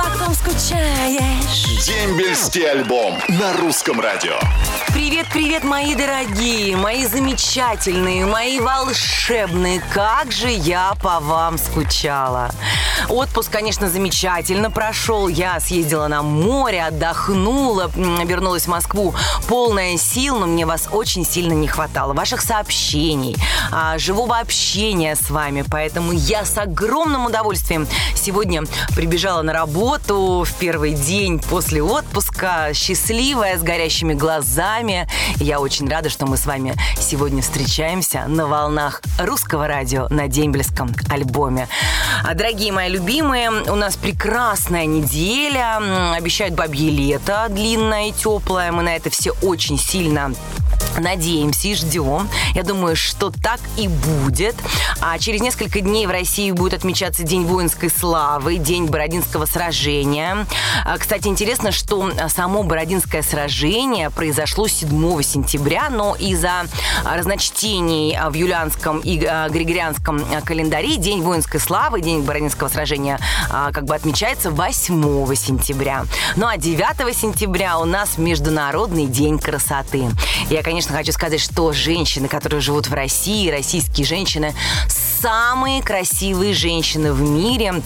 По ком скучаешь? Дембельский альбом на русском радио. Привет, привет, мои дорогие, мои замечательные, мои волшебные. Как же я по вам скучала. Отпуск, конечно, замечательно прошел. Я съездила на море, отдохнула, вернулась в Москву полная сил, но мне вас очень сильно не хватало. Ваших сообщений, а, живого общения с вами. Поэтому я с огромным удовольствием сегодня прибежала на работу в первый день после отпуска, счастливая, с горящими глазами. Я очень рада, что мы с вами сегодня встречаемся на волнах русского радио на дембельском альбоме. А, Дорогие мои любимые, у нас прекрасная неделя. Обещают бабье лето длинное и теплое. Мы на это все очень сильно Надеемся и ждем. Я думаю, что так и будет. А через несколько дней в России будет отмечаться День воинской славы, День Бородинского сражения. А, Кстати, интересно, что само Бородинское сражение произошло 7 сентября, но из-за а, разночтений а, в юлианском и а, григорианском а, календаре День воинской славы, День Бородинского сражения а, как бы отмечается 8 сентября. Ну а 9 сентября у нас Международный день красоты. Я, конечно, хочу сказать, что женщины, которые живут в России, российские женщины, самые красивые женщины в мире.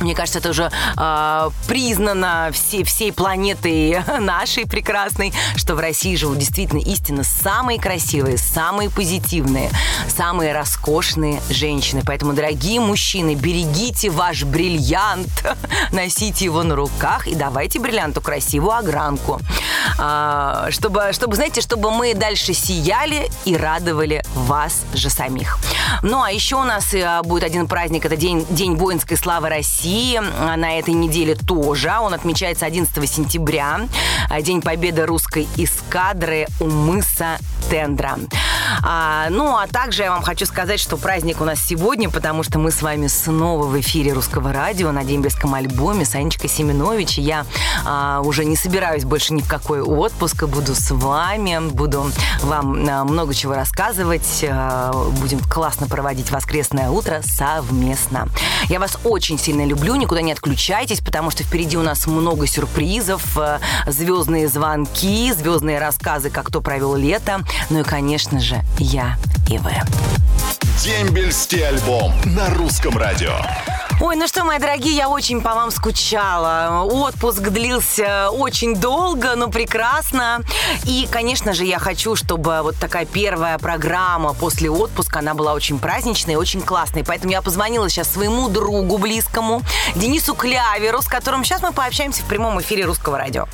Мне кажется, это уже э, признано все, всей планетой нашей прекрасной, что в России живут действительно истинно самые красивые, самые позитивные, самые роскошные женщины. Поэтому, дорогие мужчины, берегите ваш бриллиант, носите его на руках и давайте бриллианту красивую огранку. А, чтобы, чтобы, знаете, чтобы мы дальше сияли и радовали вас же самих. Ну, а еще у нас э, будет один праздник, это День, День воинской славы России. А На этой неделе тоже. Он отмечается 11 сентября. А, День победы русской эскадры у мыса Тендра. А, ну, а также я вам хочу сказать, что праздник у нас сегодня, потому что мы с вами снова в эфире русского радио на дембельском альбоме с Анечкой Семенович. И Я а, уже не собираюсь больше ни в какой отпуск, и буду с вами, буду вам а, много чего рассказывать, а, будем классно проводить воскресное утро совместно. Я вас очень сильно люблю, никуда не отключайтесь, потому что впереди у нас много сюрпризов, а, звездные звонки, звездные рассказы, как кто провел лето, ну и, конечно же, я и вы. Дембельский альбом на русском радио. Ой, ну что, мои дорогие, я очень по вам скучала. Отпуск длился очень долго, но прекрасно. И, конечно же, я хочу, чтобы вот такая первая программа после отпуска, она была очень праздничной, очень классной. Поэтому я позвонила сейчас своему другу близкому, Денису Кляверу, с которым сейчас мы пообщаемся в прямом эфире русского радио.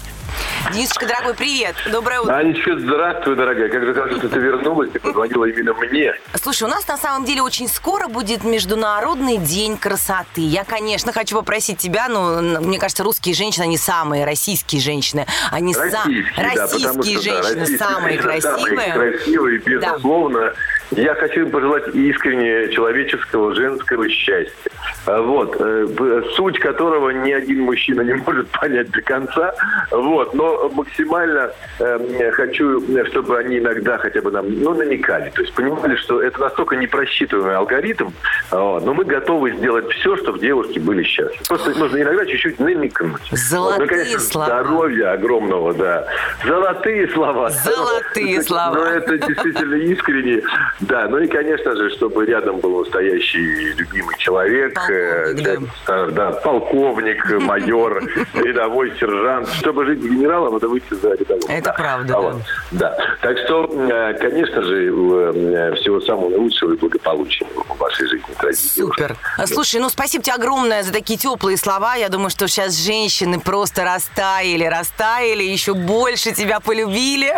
Денисочка, дорогой, привет. Доброе утро. Анечка, здравствуй, дорогая. Как же хорошо, что ты вернулась и позвонила именно мне. Слушай, у нас на самом деле очень скоро будет Международный день красоты. Я, конечно, хочу попросить тебя, ну, н- мне кажется, русские женщины, они самые российские женщины. Они са- Российские, да, потому российские что, да, женщины российские самые красивые. Самые красивые, безусловно. Я хочу им пожелать искренне человеческого, женского счастья. А, Вот. э, Суть которого ни один мужчина не может понять до конца. Вот. Но максимально э, хочу, чтобы они иногда хотя бы нам ну, намекали. То есть понимали, что это настолько непросчитываемый алгоритм, а, вот, но мы готовы сделать все, чтобы девушки были счастливы. Просто нужно иногда чуть-чуть намекнуть. Золотые Вот. Ну, конечно, слова. здоровья огромного, да. Золотые слова. Золотые слова. Но это действительно искренне. Да, ну и, конечно же, чтобы рядом был настоящий любимый человек. э, Полковник, э, да, полковник, майор, рядовой сержант. Чтобы жить генералом, надо выйти за рядового. Это Да. правда, А да. вот, да. Так что, э, конечно же, э, всего самого наилучшего и благополучия в вашей жизни, Супер. А, Слушай, ну спасибо тебе огромное за такие теплые слова. Я думаю, что сейчас женщины просто растаяли, растаяли, еще больше тебя полюбили.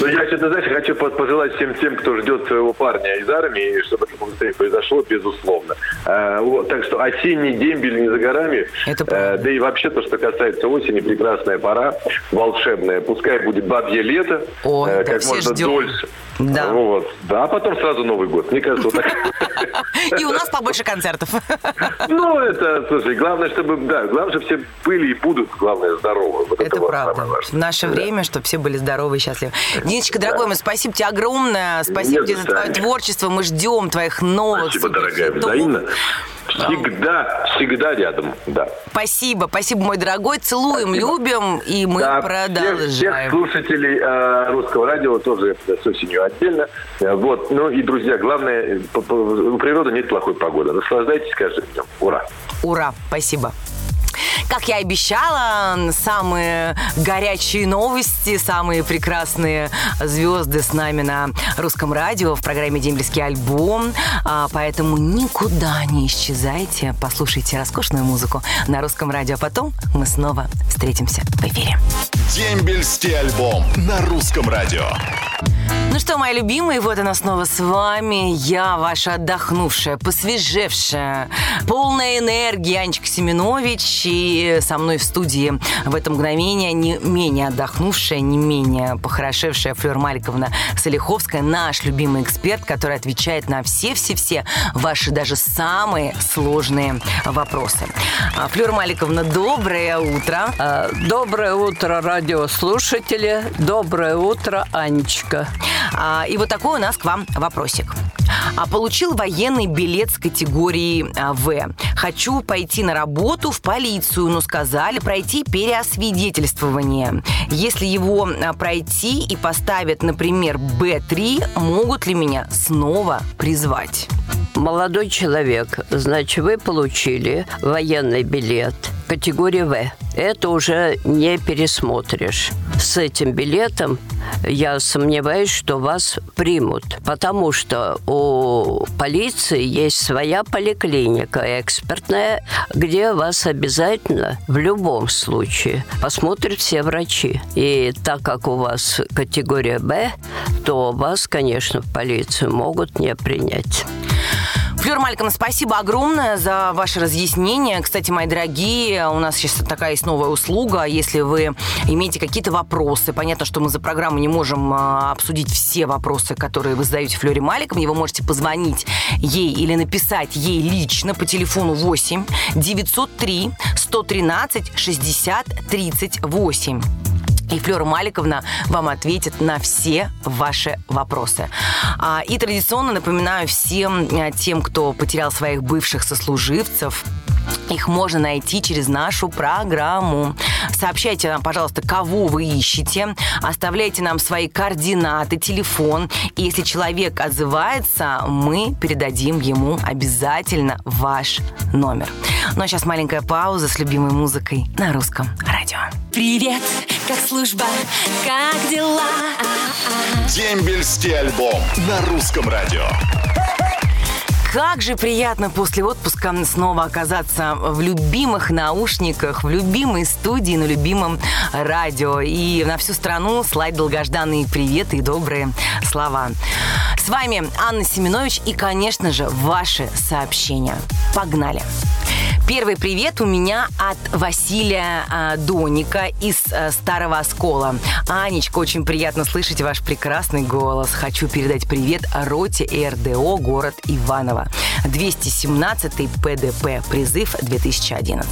Ну, я, честно, знаешь, хочу по- пожелать всем тем, кто ждет своего парня из армии, чтобы это быстрее произошло, безусловно. А, вот, так что осенний дембель не за горами. Это правда. А, да и вообще то, что касается осени, прекрасная пора. да, волшебное. Пускай будет бабье лето, Ой, э, да, как можно ждем. дольше. Да. Вот. Да, а потом сразу Новый год. Мне кажется, вот так. И у нас побольше концертов. Ну, это, слушай, главное, чтобы, да, главное, чтобы все были и будут, главное, здоровы. Вот Это вот правда. В наше время, чтобы все были здоровы и счастливы. Денисочка, дорогой мой, спасибо тебе огромное. Спасибо тебе за что. творчество. Мы ждем твоих новых Спасибо, дорогая, взаимно. Всегда, всегда рядом, да. Спасибо, спасибо, мой дорогой. Целуем, любим, и мы Да, всех, всех продолжаем. слушателей э, русского радио тоже с осенью отдельно. Э, Вот. Ну и, друзья, главное, у природы нет плохой погоды. Наслаждайтесь каждым днем. Ура! Ура, спасибо. Как я обещала, самые горячие новости, самые прекрасные звезды с нами на русском радио в программе «Дембельский альбом». А, Поэтому никуда не исчезайте, послушайте роскошную музыку на русском радио. А потом мы снова встретимся в эфире. Дембельский альбом на русском радио. Ну что, мои любимые, вот она снова с вами. Я ваша отдохнувшая, посвежевшая, полная энергии Анечка Семенович. И со мной в студии в это мгновение не менее отдохнувшая, не менее похорошевшая Флёр Маликовна Солиховская, наш любимый эксперт, который отвечает на все-все-все ваши даже самые сложные вопросы. А, Флёр Маликовна, доброе утро. А, Доброе утро, радиослушатели. Доброе утро, Анечка. А, И вот такой у нас к вам вопросик. А получил военный билет с категории а, В. Хочу пойти на работу в полицию, но сказали пройти переосвидетельствование. Если его а, пройти и поставят, например, Б3, могут ли меня снова призвать? Молодой человек, значит, вы получили военный билет категории В. Это уже не пересмотришь. С этим билетом я сомневаюсь, что вас примут, потому что у полиции есть своя поликлиника экспертная, где вас обязательно в любом случае посмотрят все врачи. И так как у вас категория Б, то вас, конечно, в полицию могут не принять. Флёр Маликовна, спасибо огромное за ваше разъяснение. Кстати, мои дорогие, у нас сейчас такая есть новая услуга. Если вы имеете какие-то вопросы, понятно, что мы за программу не можем а, обсудить все вопросы, которые вы задаете Флёре Маликовне. Вы можете позвонить ей или написать ей лично по телефону 8 903 113 60 38. И Флёра Маликовна вам ответит на все ваши вопросы. А, И традиционно напоминаю всем э, тем, кто потерял своих бывших сослуживцев, их можно найти через нашу программу. Сообщайте нам, пожалуйста, кого вы ищете. Оставляйте нам свои координаты, телефон. И если человек отзывается, мы передадим ему обязательно ваш номер. Ну а сейчас маленькая пауза с любимой музыкой на русском радио. Привет, как служба, как дела? Дембельский альбом на русском радио. Как же приятно после отпуска снова оказаться в любимых наушниках, в любимой студии, на любимом радио. И на всю страну слать долгожданные приветы и добрые слова. С вами Анна Семенович и, конечно же, ваши сообщения. Погнали! Первый привет у меня от Василия а, Доника из а, Старого Оскола. Анечка, очень приятно слышать ваш прекрасный голос. Хочу передать привет роте РДО город Иваново. 217 ПДП, призыв 2011.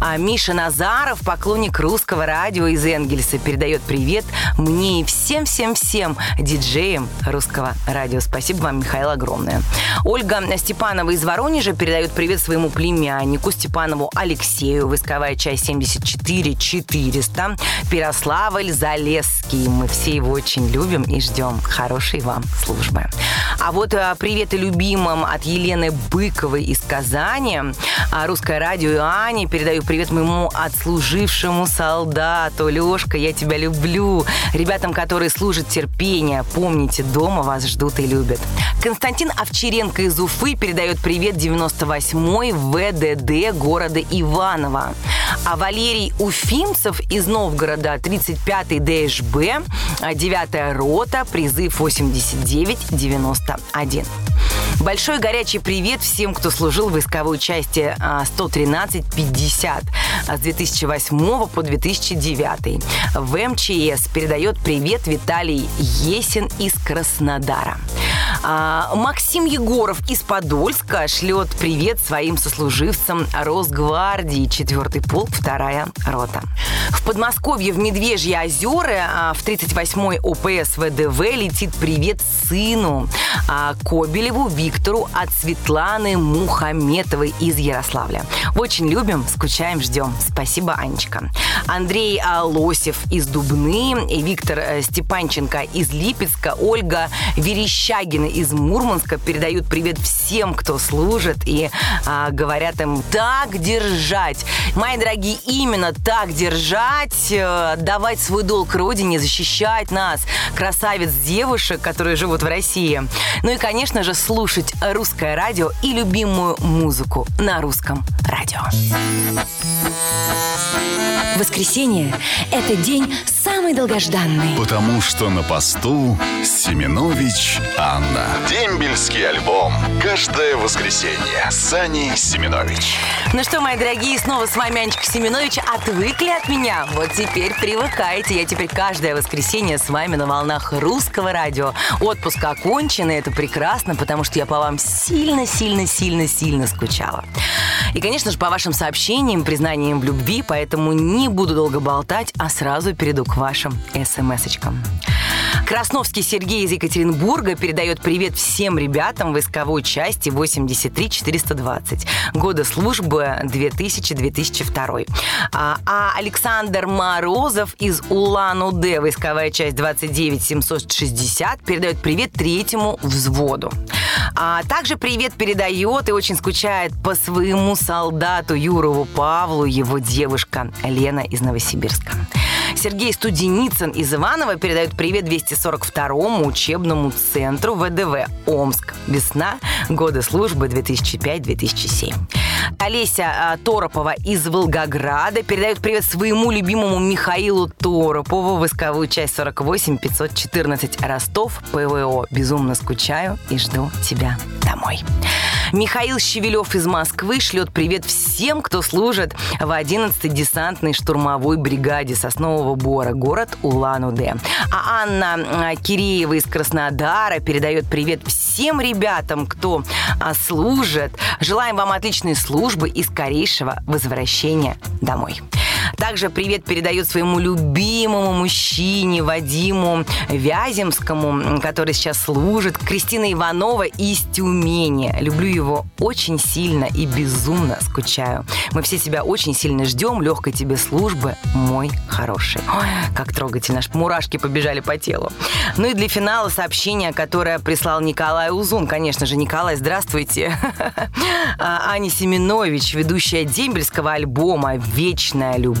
А Миша Назаров, поклонник русского радио из Энгельса, передает привет мне и всем-всем-всем диджеям русского радио. Спасибо вам, Михаил, огромное. Ольга Степанова из Воронежа передает привет своему племяннику Степанову Алексею. Войсковая часть 74 400. Перославль Залесский. Мы все его очень любим и ждем. Хорошей вам службы. А вот а, привет и любимым от Елены Быковой из Казани. А, Русское радио и Ане. Передаю привет моему отслужившему солдату. Лешка, я тебя люблю. Ребятам, которые служат терпение. Помните, дома вас ждут и любят. Константин Овчаренко из Уфы передает привет 98-й ВДД города Иваново. А Валерий Уфимцев из Новгорода, 35-й ДШБ, 9-я рота, призыв 89-91. Большой горячий привет всем, кто служил в войсковой части 113-50 а, с 2008 по 2009. В МЧС передает привет Виталий Есин из Краснодара. А, Максим Егоров из Подольска шлет привет своим сослуживцам Росгвардии, 4 полк, 2 рота. В Подмосковье в Медвежье озера а, в 38-й ОПС ВДВ летит привет сыну а, Кобелеву Виктору от Светланы Мухаметовой из Ярославля. Очень любим, скучаем, ждем. Спасибо, Анечка. Андрей Лосев из Дубны, Виктор э, Степанченко из Липецка, Ольга Верещагина из Мурманска передают привет всем, кто служит и а, говорят им так держать. Мои дорогие, именно так держать, э, давать свой долг родине, защищать нас, красавиц девушек, которые живут в России. Ну и, конечно же, слушать русское радио и любимую музыку на русском радио. Воскресенье – это день самый долгожданный. Потому что на посту Семенович Анна. Дембельский альбом. Каждое воскресенье. Сани Семенович. Ну что, мои дорогие, снова с вами Анечка Семенович. Отвыкли от меня? Вот теперь привыкайте. Я теперь каждое воскресенье с вами на волнах русского радио. Отпуск окончен, и это прекрасно, потому что я по вам сильно-сильно-сильно-сильно скучала. И, конечно же, по вашим сообщениям, признаниям в любви, поэтому не буду долго болтать, а сразу перейду к вашим смс-очкам. Красновский Сергей из Екатеринбурга передает привет всем ребятам войсковой части 83-420. Года службы 2000-2002. А, а Александр Морозов из Улан-Удэ, войсковая часть 29-760, передает привет третьему взводу. А также привет передает и очень скучает по своему солдату Юрову Павлу его девушка Лена из Новосибирска. Сергей Студеницын из Иванова передает привет 242-му учебному центру ВДВ Омск. Весна, годы службы 2005-2007. Олеся а, Торопова из Волгограда передает привет своему любимому Михаилу Торопову, войсковую часть 48 514 Ростов, ПВО. Безумно скучаю и жду тебя домой. Михаил Щевелев из Москвы шлет привет всем, кто служит в 11-й десантной штурмовой бригаде Соснового Бора, город Улан-Удэ. А Анна Киреева из Краснодара передает привет всем ребятам, кто а, служит. Желаем вам отличной службы и скорейшего возвращения домой. Также привет передает своему любимому мужчине Вадиму Вяземскому, который сейчас служит, Кристина Иванова из Тюмени. Люблю его очень сильно и безумно скучаю. Мы все тебя очень сильно ждем. Легкой тебе службы, мой хороший. Ой, как трогательно. Аж мурашки побежали по телу. Ну и для финала сообщение, которое прислал Николай Узун. Конечно же, Николай, здравствуйте. А, Аня Семенович, ведущая дембельского альбома «Вечная любовь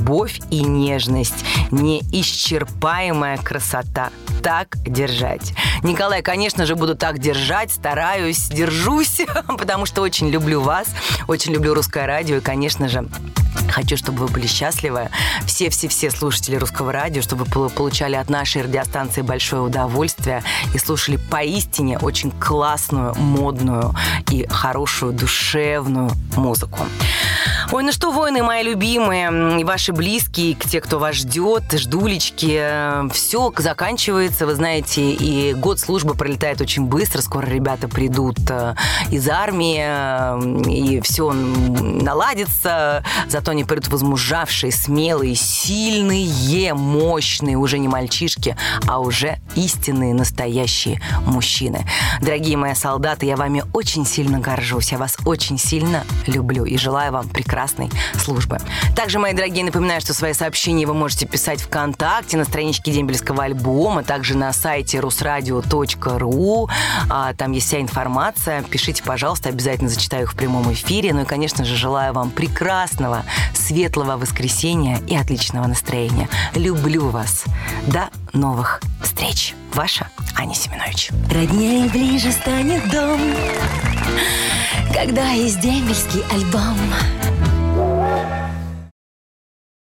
и нежность. Неисчерпаемая красота» так держать. Николай, конечно же, буду так держать, стараюсь, держусь, потому что очень люблю вас, очень люблю русское радио и, конечно же, Хочу, чтобы вы были счастливы. Все-все-все слушатели русского радио, чтобы вы получали от нашей радиостанции большое удовольствие и слушали поистине очень классную, модную и хорошую, душевную музыку. Ой, ну что, воины мои любимые, ваши близкие, те, кто вас ждет, ждулечки, все заканчивается, вы знаете, и год службы пролетает очень быстро, скоро ребята придут э, из армии, э, и все наладится, зато они придут возмужавшие, смелые, сильные, мощные, уже не мальчишки, а уже истинные, настоящие мужчины. Дорогие мои солдаты, я вами очень сильно горжусь, я вас очень сильно люблю и желаю вам прекрасного прекрасной службы. Также, мои дорогие, напоминаю, что свои сообщения вы можете писать ВКонтакте, на страничке Дембельского альбома, также на сайте русрадио.ру. А, там есть вся информация. Пишите, пожалуйста, обязательно зачитаю их в прямом эфире. Ну и, конечно же, желаю вам прекрасного, светлого воскресенья и отличного настроения. Люблю вас. До новых встреч. Ваша Аня Семенович. Роднее ближе станет дом, когда есть дембельский альбом.